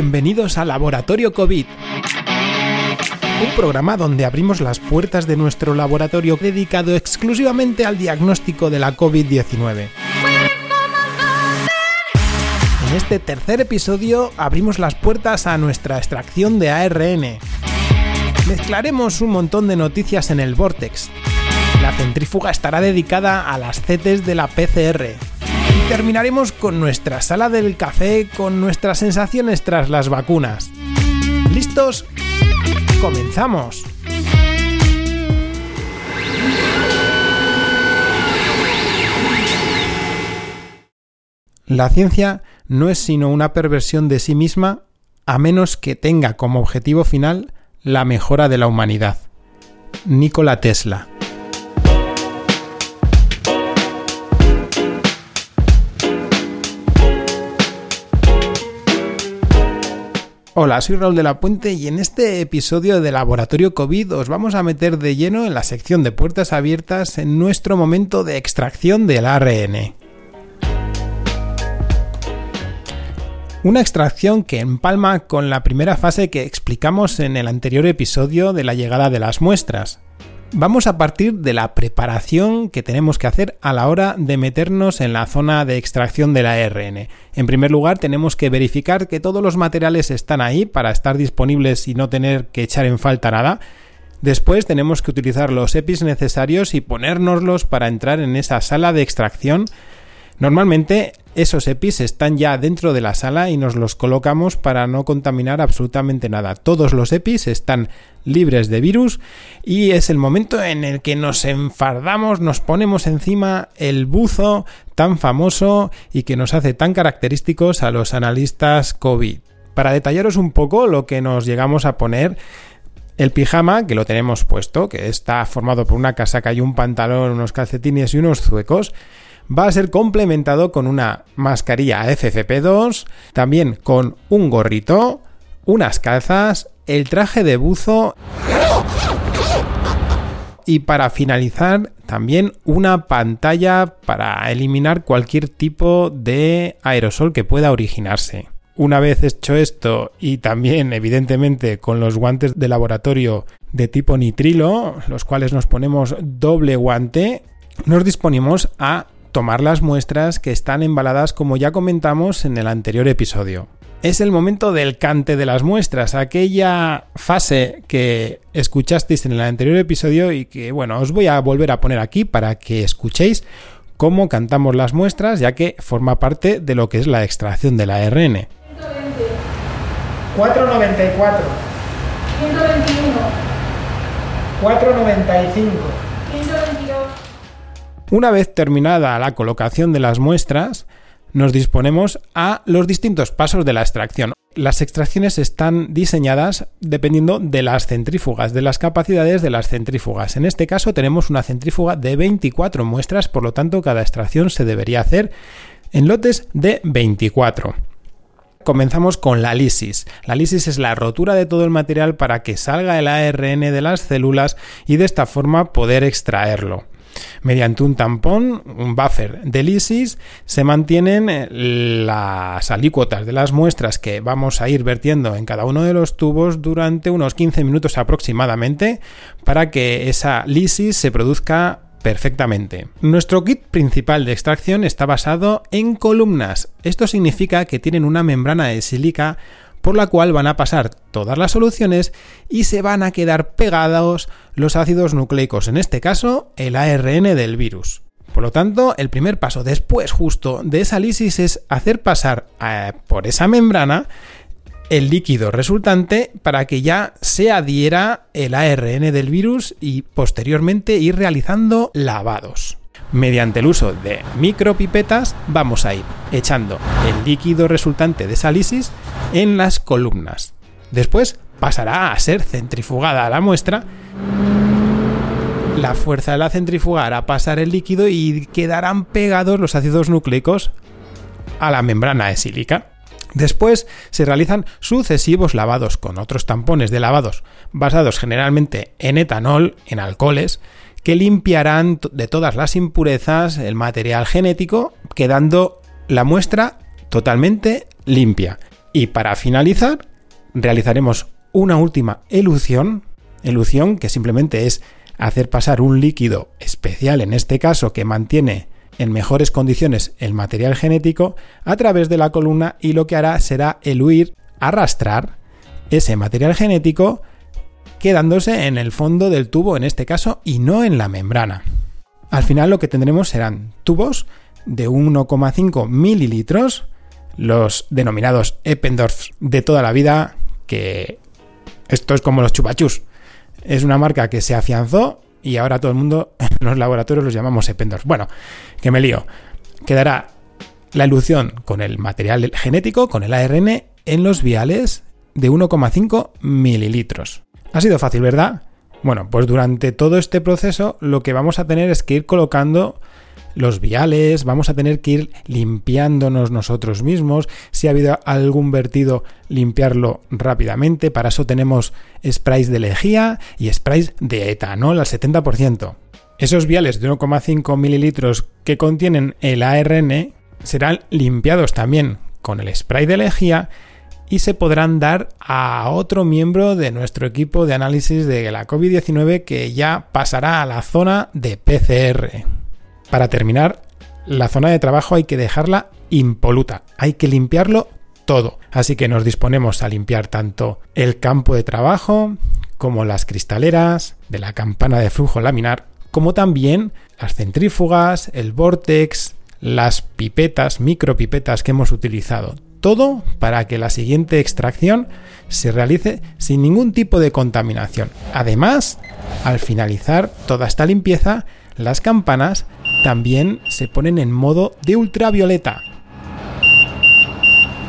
Bienvenidos a Laboratorio COVID. Un programa donde abrimos las puertas de nuestro laboratorio dedicado exclusivamente al diagnóstico de la COVID-19. En este tercer episodio abrimos las puertas a nuestra extracción de ARN. Mezclaremos un montón de noticias en el Vortex. La centrífuga estará dedicada a las CETES de la PCR. Y terminaremos con nuestra sala del café con nuestras sensaciones tras las vacunas. ¿Listos? ¡Comenzamos! La ciencia no es sino una perversión de sí misma a menos que tenga como objetivo final la mejora de la humanidad. Nikola Tesla. Hola, soy Raúl de la Puente y en este episodio de Laboratorio COVID os vamos a meter de lleno en la sección de puertas abiertas en nuestro momento de extracción del ARN. Una extracción que empalma con la primera fase que explicamos en el anterior episodio de la llegada de las muestras, Vamos a partir de la preparación que tenemos que hacer a la hora de meternos en la zona de extracción del ARN. En primer lugar, tenemos que verificar que todos los materiales están ahí para estar disponibles y no tener que echar en falta nada. Después tenemos que utilizar los EPIs necesarios y ponérnoslos para entrar en esa sala de extracción Normalmente esos EPIs están ya dentro de la sala y nos los colocamos para no contaminar absolutamente nada. Todos los EPIs están libres de virus y es el momento en el que nos enfardamos, nos ponemos encima el buzo tan famoso y que nos hace tan característicos a los analistas COVID. Para detallaros un poco lo que nos llegamos a poner, el pijama, que lo tenemos puesto, que está formado por una casaca y un pantalón, unos calcetines y unos zuecos, va a ser complementado con una mascarilla FFP2, también con un gorrito, unas calzas, el traje de buzo y para finalizar también una pantalla para eliminar cualquier tipo de aerosol que pueda originarse. Una vez hecho esto y también evidentemente con los guantes de laboratorio de tipo nitrilo, los cuales nos ponemos doble guante, nos disponemos a tomar las muestras que están embaladas como ya comentamos en el anterior episodio. Es el momento del cante de las muestras, aquella fase que escuchasteis en el anterior episodio y que bueno, os voy a volver a poner aquí para que escuchéis cómo cantamos las muestras, ya que forma parte de lo que es la extracción de la ARN. 494 121 495 una vez terminada la colocación de las muestras, nos disponemos a los distintos pasos de la extracción. Las extracciones están diseñadas dependiendo de las centrífugas, de las capacidades de las centrífugas. En este caso tenemos una centrífuga de 24 muestras, por lo tanto cada extracción se debería hacer en lotes de 24 comenzamos con la lisis. La lisis es la rotura de todo el material para que salga el ARN de las células y de esta forma poder extraerlo. Mediante un tampón, un buffer de lisis, se mantienen eh, las alícuotas de las muestras que vamos a ir vertiendo en cada uno de los tubos durante unos 15 minutos aproximadamente para que esa lisis se produzca perfectamente. Nuestro kit principal de extracción está basado en columnas. Esto significa que tienen una membrana de sílica por la cual van a pasar todas las soluciones y se van a quedar pegados los ácidos nucleicos, en este caso el ARN del virus. Por lo tanto, el primer paso después justo de esa lisis es hacer pasar eh, por esa membrana el líquido resultante para que ya se adhiera el ARN del virus y posteriormente ir realizando lavados. Mediante el uso de micropipetas vamos a ir echando el líquido resultante de esa lisis en las columnas. Después pasará a ser centrifugada la muestra. La fuerza de la centrifuga hará pasar el líquido y quedarán pegados los ácidos nucleicos a la membrana de sílica. Después se realizan sucesivos lavados con otros tampones de lavados basados generalmente en etanol, en alcoholes, que limpiarán de todas las impurezas el material genético, quedando la muestra totalmente limpia. Y para finalizar, realizaremos una última elución, elución que simplemente es hacer pasar un líquido especial, en este caso que mantiene en mejores condiciones el material genético, a través de la columna y lo que hará será eluir, arrastrar ese material genético quedándose en el fondo del tubo en este caso y no en la membrana. Al final lo que tendremos serán tubos de 1,5 mililitros, los denominados Eppendorf de toda la vida, que esto es como los chupachus. Es una marca que se afianzó y ahora todo el mundo en los laboratorios los llamamos Eppendorf. Bueno, que me lío. Quedará la ilusión con el material genético, con el ARN, en los viales de 1,5 mililitros. Ha sido fácil, ¿verdad? Bueno, pues durante todo este proceso lo que vamos a tener es que ir colocando los viales, vamos a tener que ir limpiándonos nosotros mismos. Si ha habido algún vertido, limpiarlo rápidamente. Para eso tenemos sprays de lejía y sprays de etanol al 70%. Esos viales de 1,5 mililitros que contienen el ARN serán limpiados también con el spray de lejía y se podrán dar a otro miembro de nuestro equipo de análisis de la COVID-19 que ya pasará a la zona de PCR. Para terminar, la zona de trabajo hay que dejarla impoluta, hay que limpiarlo todo. Así que nos disponemos a limpiar tanto el campo de trabajo como las cristaleras de la campana de flujo laminar, como también las centrífugas, el vortex, las pipetas, micropipetas que hemos utilizado. Todo para que la siguiente extracción se realice sin ningún tipo de contaminación. Además, al finalizar toda esta limpieza, las campanas también se ponen en modo de ultravioleta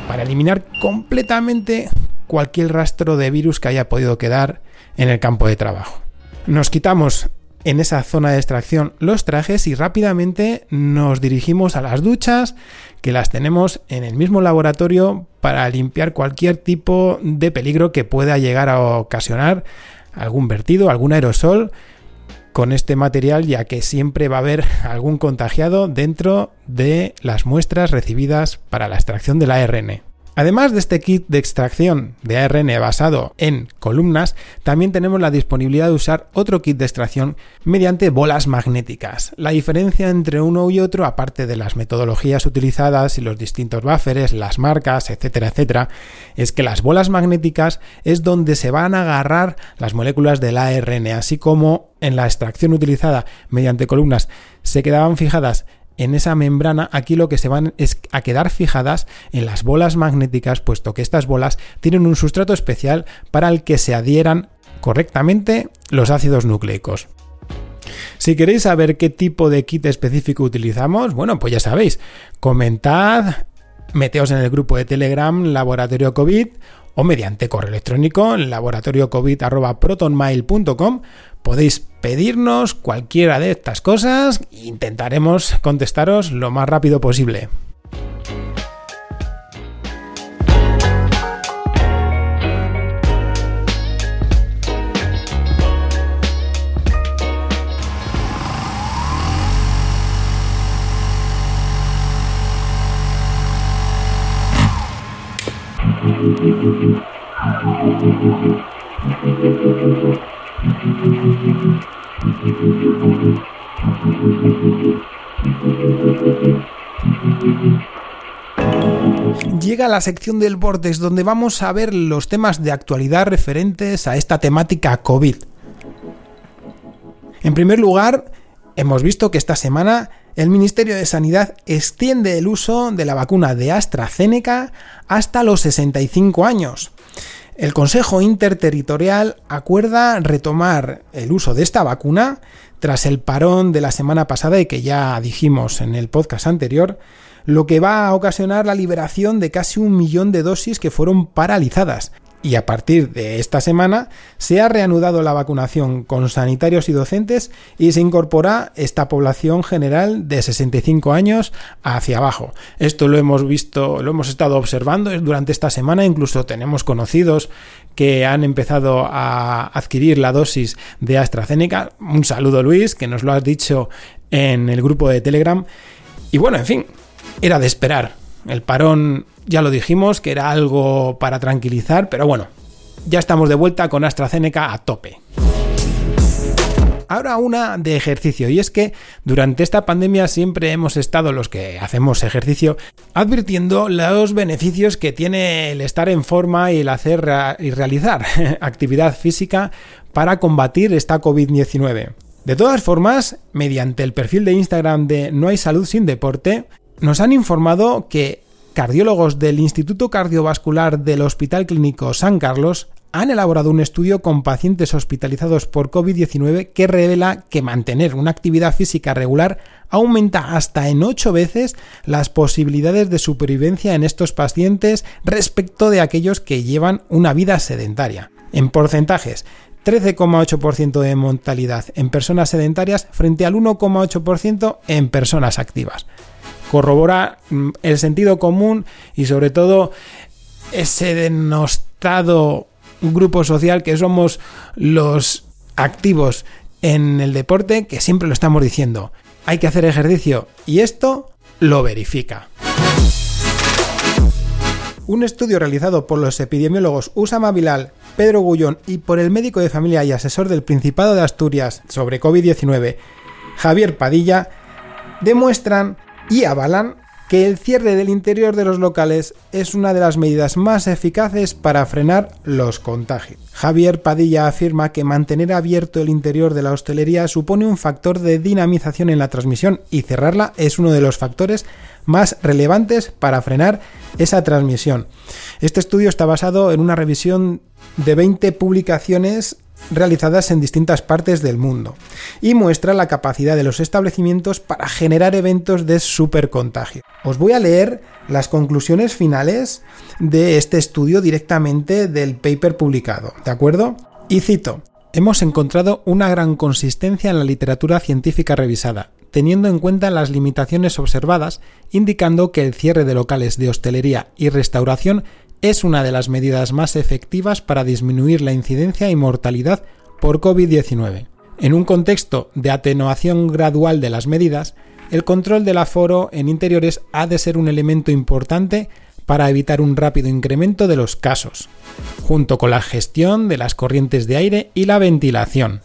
para eliminar completamente cualquier rastro de virus que haya podido quedar en el campo de trabajo. Nos quitamos en esa zona de extracción los trajes y rápidamente nos dirigimos a las duchas que las tenemos en el mismo laboratorio para limpiar cualquier tipo de peligro que pueda llegar a ocasionar algún vertido, algún aerosol con este material ya que siempre va a haber algún contagiado dentro de las muestras recibidas para la extracción del ARN. Además de este kit de extracción de ARN basado en columnas, también tenemos la disponibilidad de usar otro kit de extracción mediante bolas magnéticas. La diferencia entre uno y otro, aparte de las metodologías utilizadas y los distintos buffers, las marcas, etcétera, etcétera, es que las bolas magnéticas es donde se van a agarrar las moléculas del ARN, así como en la extracción utilizada mediante columnas se quedaban fijadas en esa membrana, aquí lo que se van es a quedar fijadas en las bolas magnéticas, puesto que estas bolas tienen un sustrato especial para el que se adhieran correctamente los ácidos nucleicos. Si queréis saber qué tipo de kit específico utilizamos, bueno, pues ya sabéis, comentad, meteos en el grupo de Telegram Laboratorio COVID o mediante correo electrónico laboratoriocovid.protonmail.com podéis pedirnos cualquiera de estas cosas e intentaremos contestaros lo más rápido posible. Llega la sección del Vortex donde vamos a ver los temas de actualidad referentes a esta temática COVID. En primer lugar, hemos visto que esta semana el Ministerio de Sanidad extiende el uso de la vacuna de AstraZeneca hasta los 65 años. El Consejo Interterritorial acuerda retomar el uso de esta vacuna tras el parón de la semana pasada y que ya dijimos en el podcast anterior, lo que va a ocasionar la liberación de casi un millón de dosis que fueron paralizadas y a partir de esta semana se ha reanudado la vacunación con sanitarios y docentes y se incorpora esta población general de 65 años hacia abajo. Esto lo hemos visto, lo hemos estado observando durante esta semana, incluso tenemos conocidos que han empezado a adquirir la dosis de AstraZeneca. Un saludo Luis, que nos lo has dicho en el grupo de Telegram. Y bueno, en fin, era de esperar. El parón Ya lo dijimos que era algo para tranquilizar, pero bueno, ya estamos de vuelta con AstraZeneca a tope. Ahora una de ejercicio, y es que durante esta pandemia siempre hemos estado los que hacemos ejercicio advirtiendo los beneficios que tiene el estar en forma y el hacer y realizar actividad física para combatir esta COVID-19. De todas formas, mediante el perfil de Instagram de No hay salud sin deporte, nos han informado que cardiólogos del Instituto Cardiovascular del Hospital Clínico San Carlos han elaborado un estudio con pacientes hospitalizados por COVID-19 que revela que mantener una actividad física regular aumenta hasta en 8 veces las posibilidades de supervivencia en estos pacientes respecto de aquellos que llevan una vida sedentaria. En porcentajes, 13,8% de mortalidad en personas sedentarias frente al 1,8% en personas activas. Corrobora mm, el sentido común y sobre todo ese denostado grupo social que somos los activos en el deporte, que siempre lo estamos diciendo. Hay que hacer ejercicio y esto lo verifica. Un estudio realizado por los epidemiólogos Usama Bilal, Pedro Gullón y por el médico de familia y asesor del Principado de Asturias sobre COVID-19, Javier Padilla, demuestran y avalan que el cierre del interior de los locales es una de las medidas más eficaces para frenar los contagios. Javier Padilla afirma que mantener abierto el interior de la hostelería supone un factor de dinamización en la transmisión y cerrarla es uno de los factores más relevantes para frenar esa transmisión. Este estudio está basado en una revisión de 20 publicaciones realizadas en distintas partes del mundo y muestra la capacidad de los establecimientos para generar eventos de supercontagio. Os voy a leer las conclusiones finales de este estudio directamente del paper publicado, ¿de acuerdo? Y cito, hemos encontrado una gran consistencia en la literatura científica revisada, teniendo en cuenta las limitaciones observadas, indicando que el cierre de locales de hostelería y restauración es una de las medidas más efectivas para disminuir la incidencia y mortalidad por COVID-19. En un contexto de atenuación gradual de las medidas, el control del aforo en interiores ha de ser un elemento importante para evitar un rápido incremento de los casos, junto con la gestión de las corrientes de aire y la ventilación.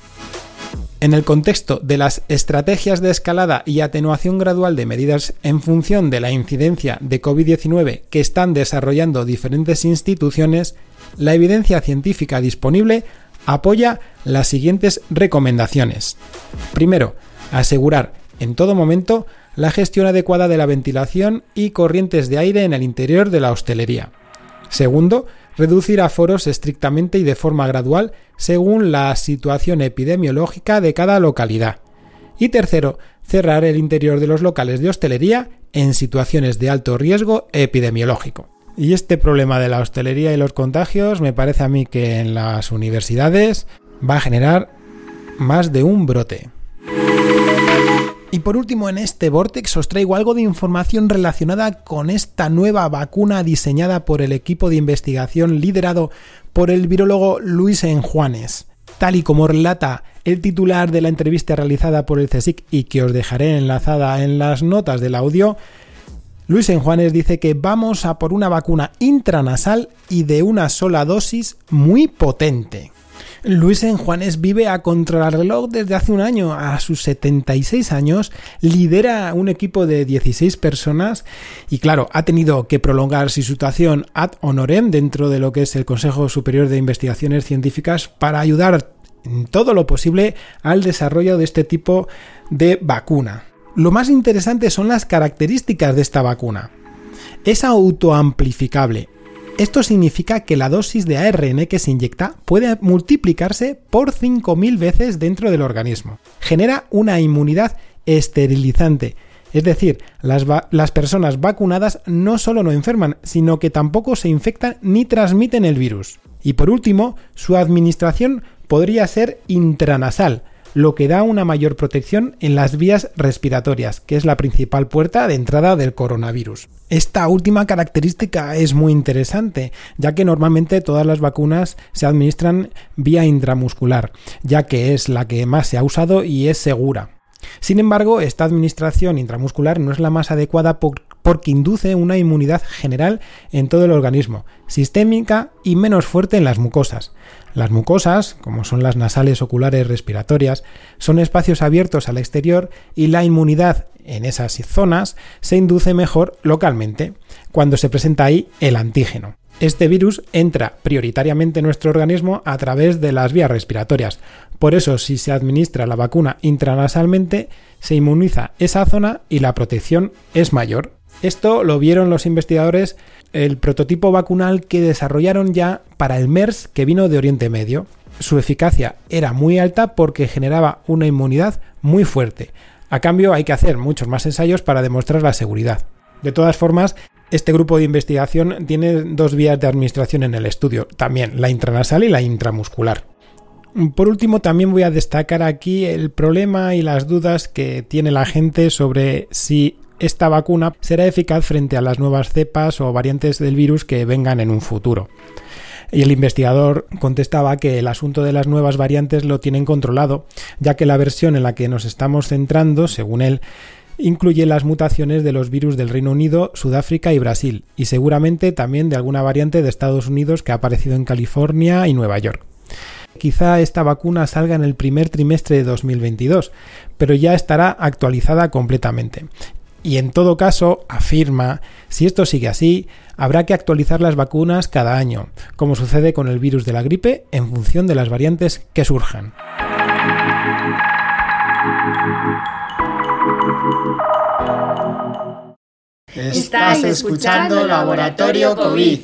En el contexto de las estrategias de escalada y atenuación gradual de medidas en función de la incidencia de COVID-19 que están desarrollando diferentes instituciones, la evidencia científica disponible apoya las siguientes recomendaciones. Primero, asegurar en todo momento la gestión adecuada de la ventilación y corrientes de aire en el interior de la hostelería. Segundo, reducir aforos estrictamente y de forma gradual según la situación epidemiológica de cada localidad. Y tercero, cerrar el interior de los locales de hostelería en situaciones de alto riesgo epidemiológico. Y este problema de la hostelería y los contagios me parece a mí que en las universidades va a generar más de un brote. Y por último, en este Vortex os traigo algo de información relacionada con esta nueva vacuna diseñada por el equipo de investigación liderado por el virólogo Luis Enjuanes. Tal y como relata el titular de la entrevista realizada por el CSIC y que os dejaré enlazada en las notas del audio, Luis Enjuanes dice que vamos a por una vacuna intranasal y de una sola dosis muy potente. Luis Enjuanes vive a contrarreloj desde hace un año. A sus 76 años lidera un equipo de 16 personas y claro, ha tenido que prolongar su situación ad honorem dentro de lo que es el Consejo Superior de Investigaciones Científicas para ayudar en todo lo posible al desarrollo de este tipo de vacuna. Lo más interesante son las características de esta vacuna. Es autoamplificable, esto significa que la dosis de ARN que se inyecta puede multiplicarse por 5.000 veces dentro del organismo. Genera una inmunidad esterilizante, es decir, las, las, personas vacunadas no solo no enferman, sino que tampoco se infectan ni transmiten el virus. Y por último, su administración podría ser intranasal, lo que da una mayor protección en las vías respiratorias, que es la principal puerta de entrada del coronavirus. Esta última característica es muy interesante, ya que normalmente todas las vacunas se administran vía intramuscular, ya que es la que más se ha usado y es segura. Sin embargo, esta administración intramuscular no es la más adecuada porque induce una inmunidad general en todo el organismo, sistémica y menos fuerte en las mucosas. Las mucosas, como son las nasales, oculares, respiratorias, son espacios abiertos al exterior y la inmunidad en esas zonas se induce mejor localmente, cuando se presenta ahí el antígeno. Este virus entra prioritariamente en nuestro organismo a través de las vías respiratorias. Por eso, si se administra la vacuna intranasalmente, se inmuniza esa zona y la protección es mayor. Esto lo vieron los investigadores el prototipo vacunal que desarrollaron ya para el MERS que vino de Oriente Medio. Su eficacia era muy alta porque generaba una inmunidad muy fuerte. A cambio hay que hacer muchos más ensayos para demostrar la seguridad. De todas formas, este grupo de investigación tiene dos vías de administración en el estudio, también la intranasal y la intramuscular. Por último, también voy a destacar aquí el problema y las dudas que tiene la gente sobre si esta vacuna será eficaz frente a las nuevas cepas o variantes del virus que vengan en un futuro. Y el investigador contestaba que el asunto de las nuevas variantes lo tienen controlado, ya que la versión en la que nos estamos centrando, según él, incluye las mutaciones de los virus del Reino Unido, Sudáfrica y Brasil, y seguramente también de alguna variante de Estados Unidos que ha aparecido en California y Nueva York. Quizá esta vacuna salga en el primer trimestre de 2022, pero ya estará actualizada completamente. Y en todo caso, afirma, si esto sigue así, habrá que actualizar las vacunas cada año, como sucede con el virus de la gripe, en función de las variantes que surjan. Estás escuchando Laboratorio COVID.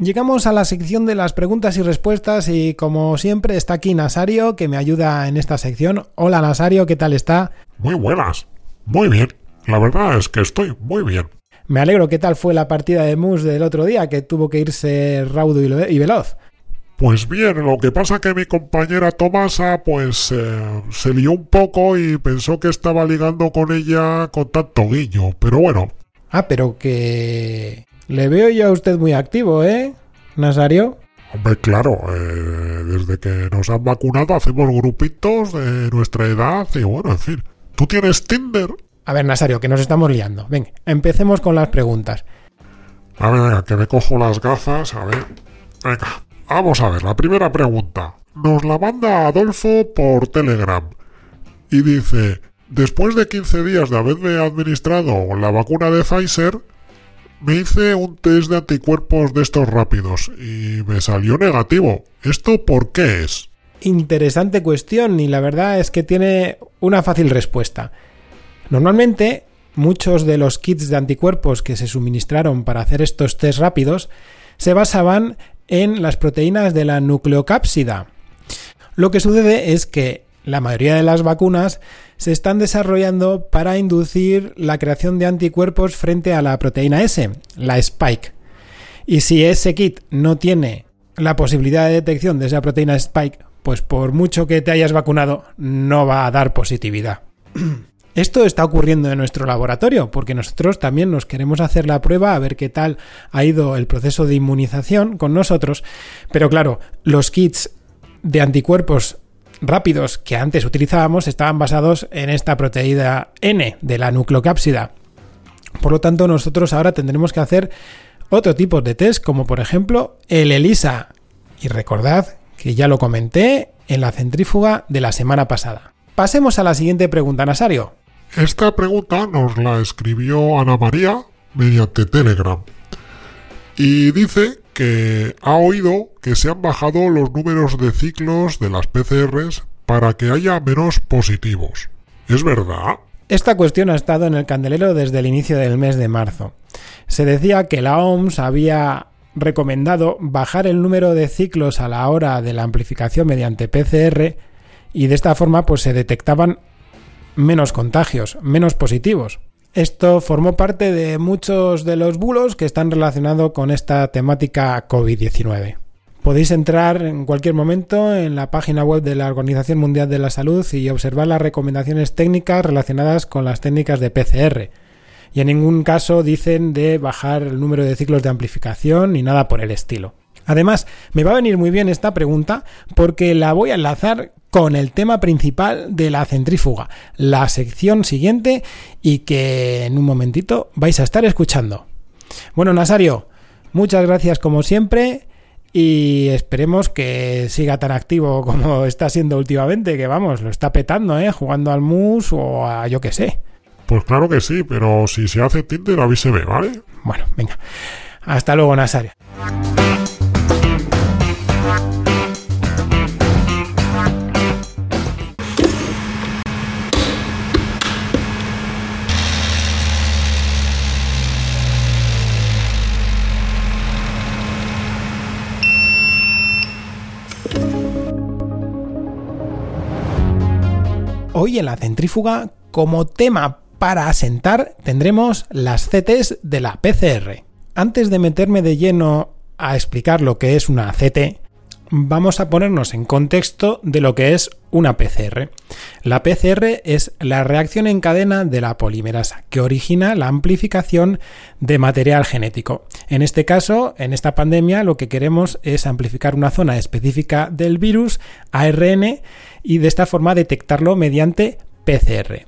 Llegamos a la sección de las preguntas y respuestas y como siempre está aquí Nasario que me ayuda en esta sección. Hola Nasario, ¿qué tal está? Muy buenas. Muy bien. La verdad es que estoy muy bien. Me alegro. ¿Qué tal fue la partida de Mus del otro día que tuvo que irse raudo y veloz? Pues bien, lo que pasa que mi compañera Tomasa pues eh, se lió un poco y pensó que estaba ligando con ella con tanto guiño, pero bueno. Ah, pero que... Le veo yo a usted muy activo, ¿eh, Nazario? Hombre, claro, eh, desde que nos han vacunado hacemos grupitos de nuestra edad y bueno, en fin. ¿Tú tienes Tinder? A ver, Nazario, que nos estamos liando. Venga, empecemos con las preguntas. A ver, venga, que me cojo las gafas, a ver. Venga, vamos a ver, la primera pregunta. Nos la manda Adolfo por Telegram y dice, después de 15 días de haberme administrado la vacuna de Pfizer, me hice un test de anticuerpos de estos rápidos y me salió negativo. ¿Esto por qué es? Interesante cuestión y la verdad es que tiene una fácil respuesta. Normalmente, muchos de los kits de anticuerpos que se suministraron para hacer estos test rápidos se basaban en las proteínas de la nucleocápsida. Lo que sucede es que la mayoría de las vacunas se están desarrollando para inducir la creación de anticuerpos frente a la proteína S, la spike. Y si ese kit no tiene la posibilidad de detección de esa proteína spike, pues por mucho que te hayas vacunado, no va a dar positividad. Esto está ocurriendo en nuestro laboratorio, porque nosotros también nos queremos hacer la prueba a ver qué tal ha ido el proceso de inmunización con nosotros, pero claro, los kits de anticuerpos rápidos que antes utilizábamos estaban basados en esta proteína N de la nucleocápsida. Por lo tanto, nosotros ahora tendremos que hacer otro tipo de test, como por ejemplo el ELISA. Y recordad que ya lo comenté en la centrífuga de la semana pasada. Pasemos a la siguiente pregunta, Nasario. Esta pregunta nos la escribió Ana María mediante Telegram. Y dice que ha oído que se han bajado los números de ciclos de las PCRs para que haya menos positivos. ¿Es verdad? Esta cuestión ha estado en el candelero desde el inicio del mes de marzo. Se decía que la OMS había recomendado bajar el número de ciclos a la hora de la amplificación mediante PCR y de esta forma pues se detectaban menos contagios, menos positivos. Esto formó parte de muchos de los bulos que están relacionados con esta temática COVID-19. Podéis entrar en cualquier momento en la página web de la Organización Mundial de la Salud y observar las recomendaciones técnicas relacionadas con las técnicas de PCR. Y en ningún caso dicen de bajar el número de ciclos de amplificación ni nada por el estilo. Además, me va a venir muy bien esta pregunta porque la voy a enlazar con el tema principal de la centrífuga, la sección siguiente y que en un momentito vais a estar escuchando. Bueno, Nasario, muchas gracias como siempre y esperemos que siga tan activo como está siendo últimamente, que vamos, lo está petando, ¿eh? Jugando al mus o a yo que sé. Pues claro que sí, pero si se hace Tinder avíseme, ¿vale? Bueno, venga. Hasta luego, Nasario. Hoy en la centrífuga, como tema para asentar, tendremos las CTs de la PCR. Antes de meterme de lleno a explicar lo que es una CT, vamos a ponernos en contexto de lo que es una PCR. La PCR es la reacción en cadena de la polimerasa, que origina la amplificación de material genético. En este caso, en esta pandemia, lo que queremos es amplificar una zona específica del virus, ARN, y de esta forma detectarlo mediante PCR.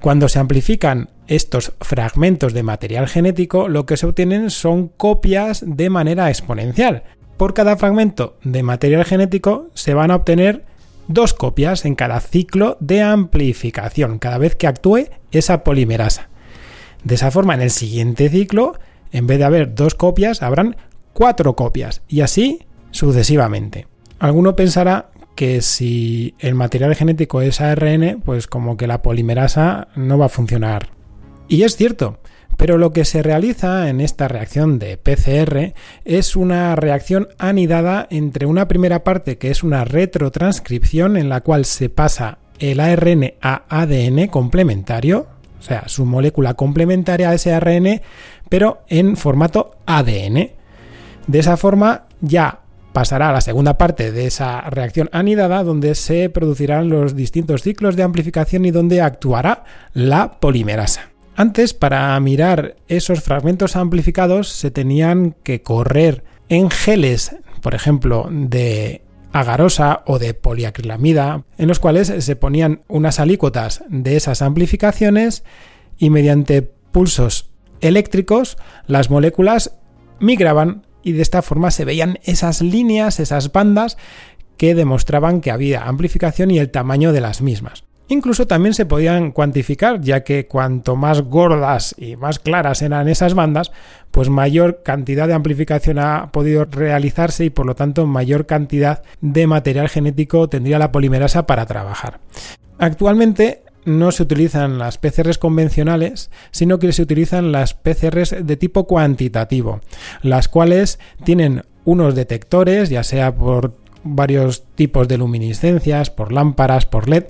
Cuando se amplifican estos fragmentos de material genético, lo que se obtienen son copias de manera exponencial. Por cada fragmento de material genético se van a obtener dos copias en cada ciclo de amplificación, cada vez que actúe esa polimerasa. De esa forma, en el siguiente ciclo, en vez de haber dos copias, habrán cuatro copias, y así sucesivamente. Alguno pensará que si el material genético es ARN, pues como que la polimerasa no va a funcionar. Y es cierto, pero lo que se realiza en esta reacción de PCR es una reacción anidada entre una primera parte que es una retrotranscripción en la cual se pasa el ARN a ADN complementario, o sea, su molécula complementaria a ese ARN, pero en formato ADN. De esa forma ya pasará a la segunda parte de esa reacción anidada donde se producirán los distintos ciclos de amplificación y donde actuará la polimerasa. Antes, para mirar esos fragmentos amplificados, se tenían que correr en geles, por ejemplo, de agarosa o de poliacrilamida, en los cuales se ponían unas alícuotas de esas amplificaciones y mediante pulsos eléctricos las moléculas migraban y de esta forma se veían esas líneas, esas bandas que demostraban que había amplificación y el tamaño de las mismas. Incluso también se podían cuantificar, ya que cuanto más gordas y más claras eran esas bandas, pues mayor cantidad de amplificación ha podido realizarse y por lo tanto mayor cantidad de material genético tendría la polimerasa para trabajar. Actualmente no se utilizan las PCRs convencionales, sino que se utilizan las PCRs de tipo cuantitativo, las cuales tienen unos detectores, ya sea por varios tipos de luminiscencias, por lámparas, por LED,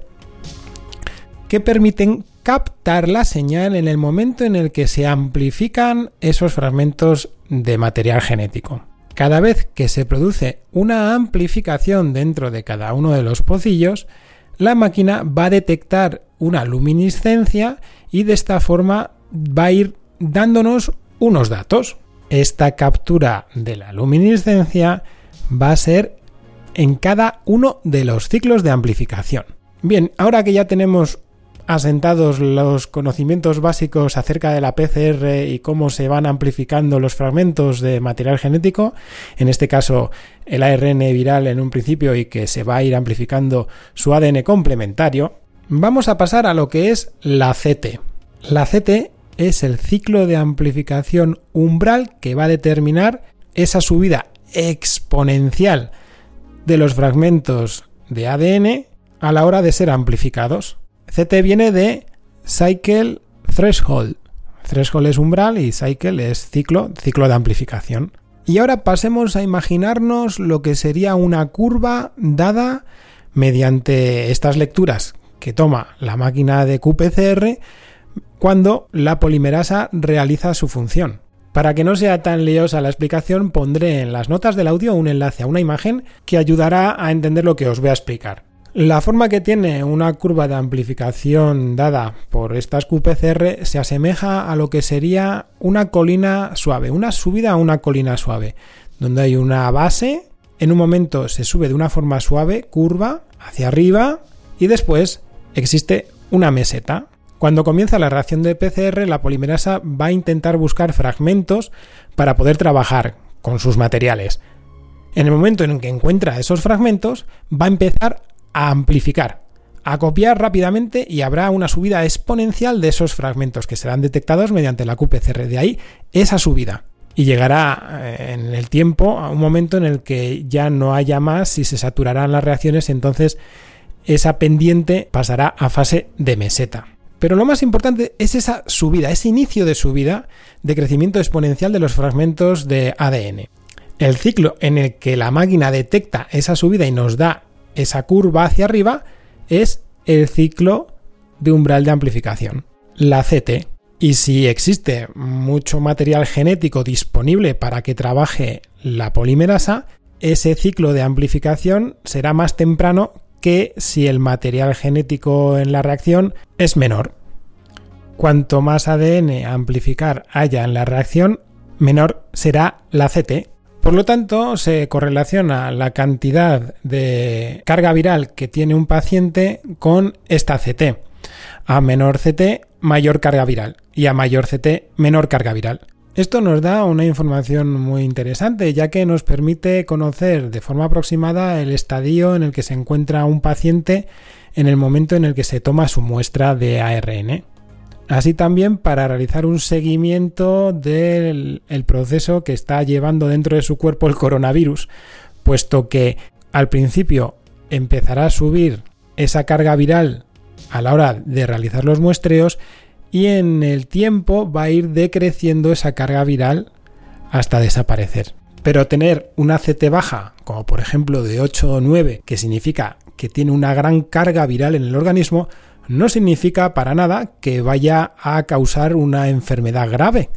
que permiten captar la señal en el momento en el que se amplifican esos fragmentos de material genético. Cada vez que se produce una amplificación dentro de cada uno de los pocillos, la máquina va a detectar una luminiscencia y de esta forma va a ir dándonos unos datos. Esta captura de la luminiscencia va a ser en cada uno de los ciclos de amplificación. Bien, ahora que ya tenemos asentados los conocimientos básicos acerca de la PCR y cómo se van amplificando los fragmentos de material genético, en este caso el ARN viral en un principio y que se va a ir amplificando su ADN complementario, vamos a pasar a lo que es la CT. La CT es el ciclo de amplificación umbral que va a determinar esa subida exponencial de los fragmentos de ADN a la hora de ser amplificados. CT viene de Cycle Threshold. Threshold es umbral y Cycle es ciclo, ciclo de amplificación. Y ahora pasemos a imaginarnos lo que sería una curva dada mediante estas lecturas que toma la máquina de QPCR cuando la polimerasa realiza su función. Para que no sea tan liosa la explicación, pondré en las notas del audio un enlace a una imagen que ayudará a entender lo que os voy a explicar. La forma que tiene una curva de amplificación dada por estas QPCR se asemeja a lo que sería una colina suave, una subida a una colina suave, donde hay una base en un momento se sube de una forma suave, curva, hacia arriba, y después existe una meseta. Cuando comienza la reacción de PCR, la polimerasa va a intentar buscar fragmentos para poder trabajar con sus materiales. En el momento en que encuentra esos fragmentos, va a empezar a amplificar, a copiar rápidamente y habrá una subida exponencial de esos fragmentos que serán detectados mediante la QPCR. De ahí esa subida. Y llegará eh, en el tiempo a un momento en el que ya no haya más y se saturarán las reacciones, entonces esa pendiente pasará a fase de meseta. Pero lo más importante es esa subida, ese inicio de subida de crecimiento exponencial de los fragmentos de ADN. El ciclo en el que la máquina detecta esa subida y nos da esa curva hacia arriba es el ciclo de umbral de amplificación, la CT. Y si existe mucho material genético disponible para que trabaje la polimerasa, ese ciclo de amplificación será más temprano que si el material genético en la reacción es menor. Cuanto más ADN amplificar haya en la reacción, menor será la CT. Por lo tanto, se correlaciona la cantidad de carga viral que tiene un paciente con esta CT. A menor CT, mayor carga viral. Y a mayor CT, menor carga viral. Esto nos da una información muy interesante, ya que nos permite conocer de forma aproximada el estadio en el que se encuentra un paciente en el momento en el que se toma su muestra de ARN así también para realizar un seguimiento del proceso que está llevando dentro de su cuerpo el coronavirus, puesto que al principio empezará a subir esa carga viral a la hora de realizar los muestreos y en el tiempo va a ir decreciendo esa carga viral hasta desaparecer. Pero tener una CT baja, como por ejemplo de 8 o 9, que significa que tiene una gran carga viral en el organismo, no significa para nada que vaya a causar una enfermedad grave.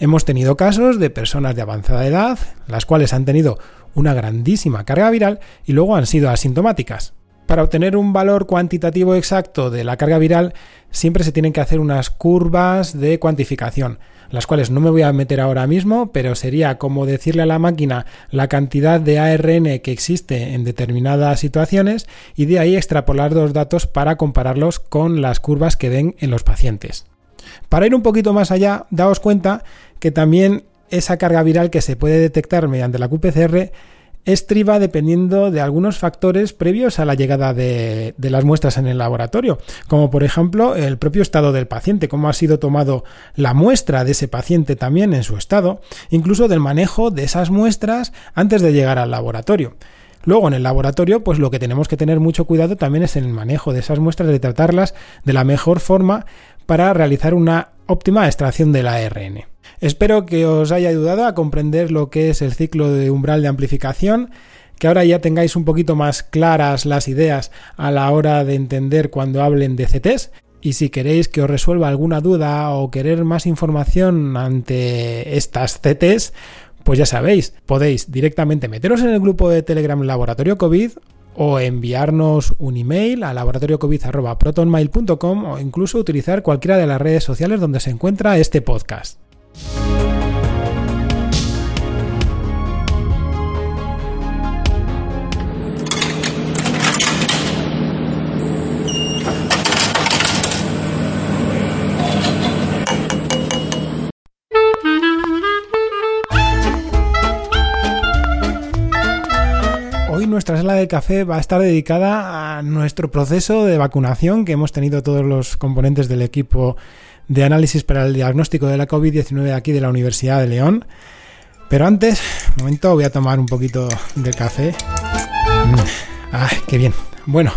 Hemos tenido casos de personas de avanzada edad, las cuales han tenido una grandísima carga viral y luego han sido asintomáticas. Para obtener un valor cuantitativo exacto de la carga viral, siempre se tienen que hacer unas curvas de cuantificación las cuales no me voy a meter ahora mismo, pero sería como decirle a la máquina la cantidad de ARN que existe en determinadas situaciones y de ahí extrapolar los datos para compararlos con las curvas que den en los pacientes. Para ir un poquito más allá, daos cuenta que también esa carga viral que se puede detectar mediante la QPCR estriba dependiendo de algunos factores previos a la llegada de, las muestras en el laboratorio, como por ejemplo el propio estado del paciente, cómo ha sido tomado la muestra de ese paciente también en su estado, incluso del manejo de esas muestras antes de llegar al laboratorio. Luego en el laboratorio, pues lo que tenemos que tener mucho cuidado también es en el manejo de esas muestras, de tratarlas de la mejor forma para realizar una óptima extracción del ARN. Espero que os haya ayudado a comprender lo que es el ciclo de umbral de amplificación, que ahora ya tengáis un poquito más claras las ideas a la hora de entender cuando hablen de CTs. Y si queréis que os resuelva alguna duda o querer más información ante estas CTs, pues ya sabéis, podéis directamente meteros en el grupo de Telegram Laboratorio COVID o enviarnos un email a laboratoriocovid.protonmail.com o incluso utilizar cualquiera de las redes sociales donde se encuentra este podcast. Nuestra sala de café va a estar dedicada a nuestro proceso de vacunación que hemos tenido todos los componentes del equipo de análisis para el diagnóstico de la COVID-19 aquí de la Universidad de León. Pero antes, un momento, voy a tomar un poquito de café. Mm. ¡Ah, qué bien! Bueno,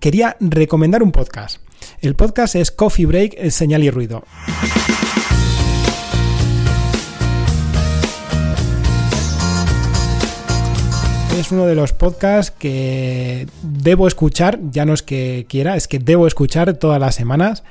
quería recomendar un podcast. El podcast es Coffee Break, Señal y Ruido. Es uno de los podcasts que debo escuchar, ya no es que quiera, es que debo escuchar todas las semanas.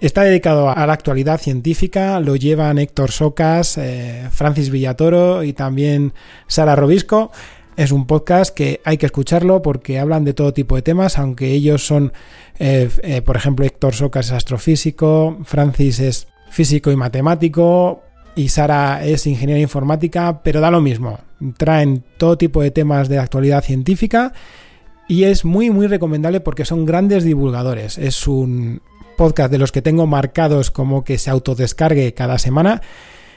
Está dedicado a la actualidad científica, lo llevan Héctor Socas, eh, Francis Villatoro y también Sara Robisco. Es un podcast que hay que escucharlo porque hablan de todo tipo de temas, aunque ellos son, eh, eh, por ejemplo, Héctor Socas es astrofísico, Francis es físico y matemático, y Sara es ingeniera informática, pero da lo mismo. Traen todo tipo de temas de actualidad científica y es muy muy recomendable porque son grandes divulgadores. Es un podcast de los que tengo marcados como que se autodescargue cada semana.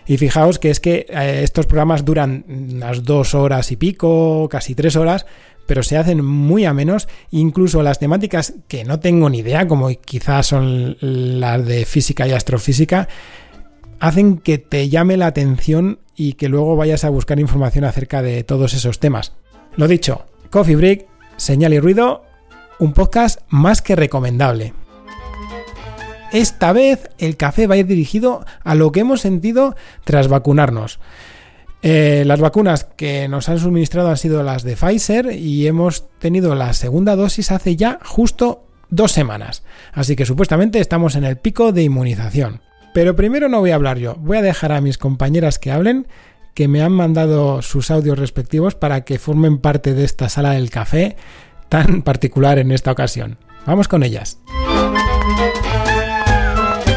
Y fijaos que es que eh, estos programas duran unas dos horas y pico, casi tres horas, pero se hacen muy a menos. Incluso las temáticas que no tengo ni idea, como quizás son las de física y astrofísica, hacen que te llame la atención y que luego vayas a buscar información acerca de todos esos temas. Lo dicho, Coffee Break, señal y ruido, un podcast más que recomendable. Esta vez el café va a ir dirigido a lo que hemos sentido tras vacunarnos. Eh, las vacunas que nos han suministrado han sido las de Pfizer y hemos tenido la segunda dosis hace ya justo dos semanas. Así que supuestamente estamos en el pico de inmunización. Pero primero no voy a hablar yo, voy a dejar a mis compañeras que hablen, que me han mandado sus audios respectivos para que formen parte de esta sala del café tan particular en esta ocasión. Vamos con ellas.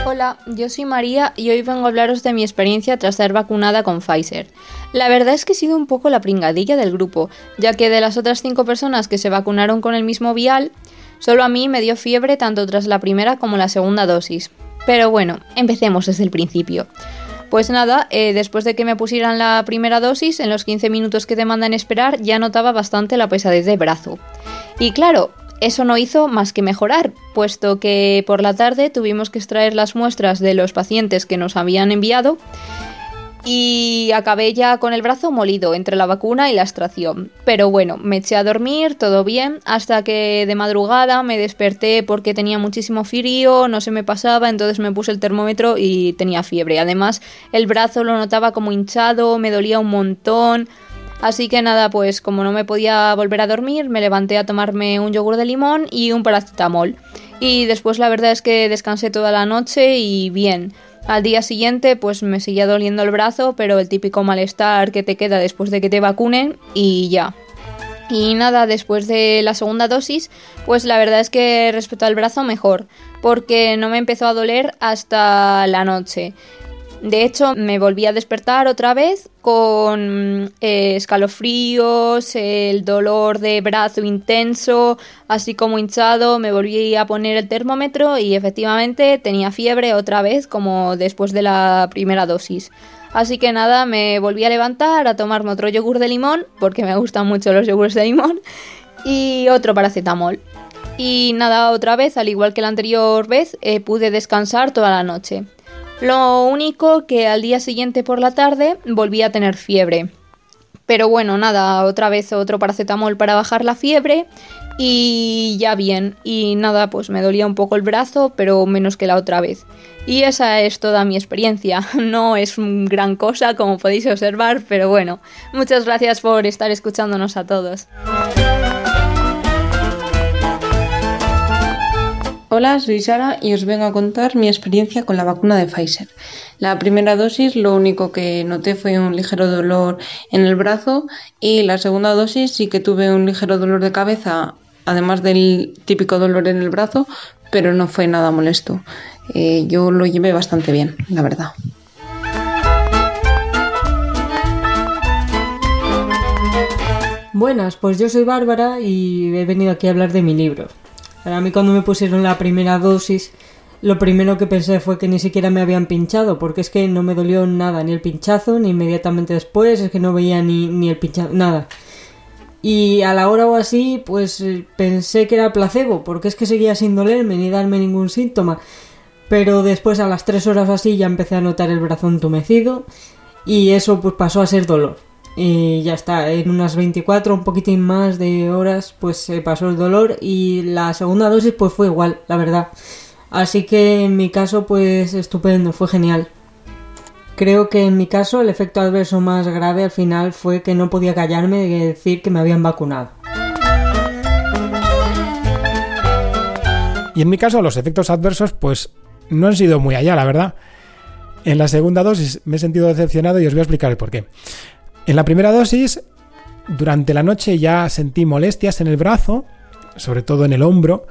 Hola, yo soy María y hoy vengo a hablaros de mi experiencia tras ser vacunada con Pfizer. La verdad es que he sido un poco la pringadilla del grupo, ya que de las otras cinco personas que se vacunaron con el mismo vial, solo a mí me dio fiebre tanto tras la primera como la segunda dosis. Pero bueno, empecemos desde el principio. Pues nada, eh, después de que me pusieran la primera dosis, en los 15 minutos que te mandan esperar, ya notaba bastante la pesadez de brazo. Y claro, eso no hizo más que mejorar, puesto que por la tarde tuvimos que extraer las muestras de los pacientes que nos habían enviado y acabé ya con el brazo molido entre la vacuna y la extracción. Pero bueno, me eché a dormir, todo bien, hasta que de madrugada me desperté porque tenía muchísimo frío, no se me pasaba, entonces me puse el termómetro y tenía fiebre. Además, el brazo lo notaba como hinchado, me dolía un montón. Así que nada, pues como no me podía volver a dormir, me levanté a tomarme un yogur de limón y un paracetamol. Y después la verdad es que descansé toda la noche y bien. Al día siguiente pues me seguía doliendo el brazo, pero el típico malestar que te queda después de que te vacunen y ya. Y nada, después de la segunda dosis, pues la verdad es que respecto al brazo mejor, porque no me empezó a doler hasta la noche. De hecho, me volví a despertar otra vez con eh, escalofríos, el dolor de brazo intenso, así como hinchado. Me volví a poner el termómetro y efectivamente tenía fiebre otra vez, como después de la primera dosis. Así que nada, me volví a levantar a tomarme otro yogur de limón, porque me gustan mucho los yogures de limón, y otro paracetamol. Y nada, otra vez, al igual que la anterior vez, eh, pude descansar toda la noche. Lo único que al día siguiente por la tarde volví a tener fiebre. Pero bueno, nada, otra vez otro paracetamol para bajar la fiebre y ya bien. Y nada, pues me dolía un poco el brazo, pero menos que la otra vez. Y esa es toda mi experiencia. No es gran cosa, como podéis observar, pero bueno, muchas gracias por estar escuchándonos a todos. Hola, soy Sara y os vengo a contar mi experiencia con la vacuna de Pfizer. La primera dosis lo único que noté fue un ligero dolor en el brazo y la segunda dosis sí que tuve un ligero dolor de cabeza, además del típico dolor en el brazo, pero no fue nada molesto. Eh, yo lo llevé bastante bien, la verdad. Buenas, pues yo soy Bárbara y he venido aquí a hablar de mi libro. Para mí cuando me pusieron la primera dosis, lo primero que pensé fue que ni siquiera me habían pinchado, porque es que no me dolió nada, ni el pinchazo, ni inmediatamente después, es que no veía ni, ni el pinchazo, nada. Y a la hora o así, pues eh, pensé que era placebo, porque es que seguía sin dolerme ni darme ningún síntoma. Pero después a las tres horas así ya empecé a notar el brazo entumecido y eso pues pasó a ser dolor y ya está, en unas 24, un poquitín más de horas, pues se pasó el dolor y la segunda dosis pues fue igual, la verdad. Así que en mi caso pues estupendo, fue genial. Creo que en mi caso el efecto adverso más grave al final fue que no podía callarme de decir que me habían vacunado. Y en mi caso los efectos adversos pues no han sido muy allá, la verdad. En la segunda dosis me he sentido decepcionado y os voy a explicar el por qué. En la primera dosis, durante la noche ya sentí molestias en el brazo, sobre todo en el hombro,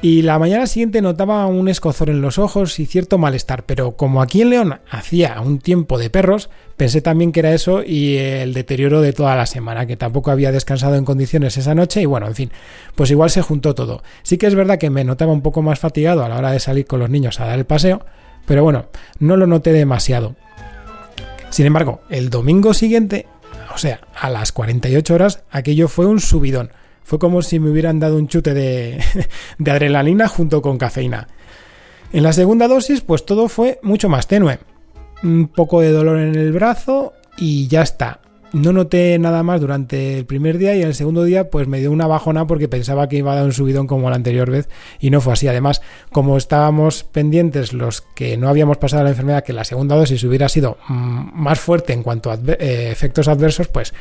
y la mañana siguiente notaba un escozor en los ojos y cierto malestar, pero como aquí en León hacía un tiempo de perros, pensé también que era eso y el deterioro de toda la semana, que tampoco había descansado en condiciones esa noche y bueno, en fin, pues igual se juntó todo. Sí que es verdad que me notaba un poco más fatigado a la hora de salir con los niños a dar el paseo, pero bueno, no lo noté demasiado. Sin embargo, el domingo siguiente, o sea, a las 48 horas, aquello fue un subidón fue como si me hubieran dado un chute de, adrenalina junto con cafeína. En la segunda dosis, pues todo fue mucho más tenue. Un poco de dolor en el brazo y ya está. No noté nada más durante el primer día y el segundo día pues me dio una bajona porque pensaba que iba a dar un subidón como la anterior vez y no fue así. Además, como estábamos pendientes los que no habíamos pasado la enfermedad que la segunda dosis hubiera sido mm, más fuerte en cuanto a eh, efectos adversos, pues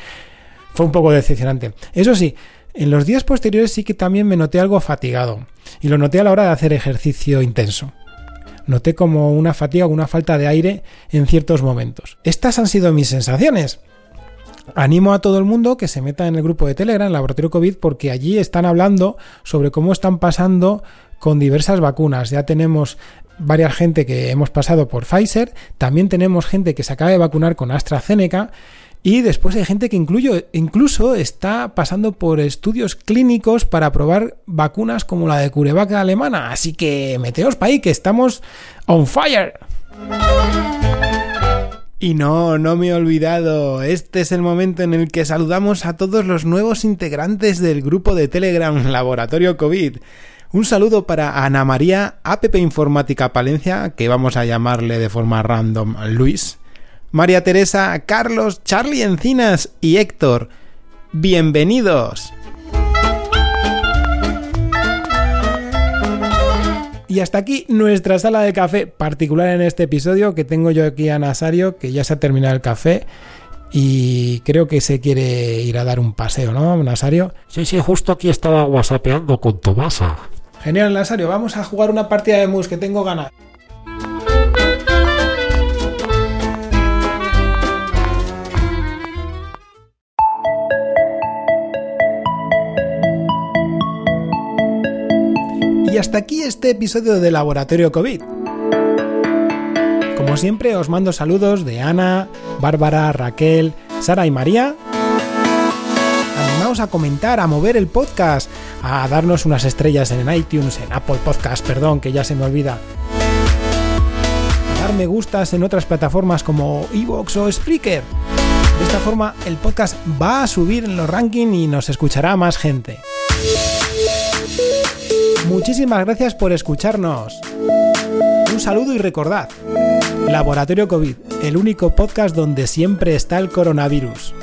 fue un poco decepcionante. Eso sí, en los días posteriores sí que también me noté algo fatigado, y lo noté a la hora de hacer ejercicio intenso. Noté como una fatiga o una falta de aire en ciertos momentos. Estas han sido mis sensaciones. Animo a todo el mundo que se meta en el grupo de Telegram, Laboratorio COVID, porque allí están hablando sobre cómo están pasando con diversas vacunas. Ya tenemos varias gente que hemos pasado por Pfizer, también tenemos gente que se acaba de vacunar con AstraZeneca y después hay gente que incluso está pasando por estudios clínicos para probar vacunas como la de CureVac alemana. Así que meteos para ahí, que estamos on fire. Y no, no me he olvidado, este es el momento en el que saludamos a todos los nuevos integrantes del grupo de Telegram Laboratorio COVID. Un saludo para Ana María, APP Informática Palencia, que vamos a llamarle de forma random Luis. María Teresa, Carlos, Charlie Encinas y Héctor. Bienvenidos. Y hasta aquí nuestra sala de café particular en este episodio que tengo yo aquí a Nasario, que ya se ha terminado el café y creo que se quiere ir a dar un paseo, ¿no, Nasario? Sí, sí, justo aquí estaba whatsappeando con Tomasa. Genial, Nasario, vamos a jugar una partida de mus que tengo ganas. Y hasta aquí este episodio de Laboratorio COVID. Como siempre os mando saludos de Ana, Bárbara, Raquel, Sara y María. Animaos a comentar, a mover el podcast, a darnos unas estrellas en iTunes, en Apple Podcast, perdón, que ya se me olvida. A dar me gustas en otras plataformas como Evox o Spreaker. De esta forma el podcast va a subir en los rankings y nos escuchará más gente. Muchísimas gracias por escucharnos. Un saludo y recordad, Laboratorio COVID, el único podcast donde siempre está el coronavirus.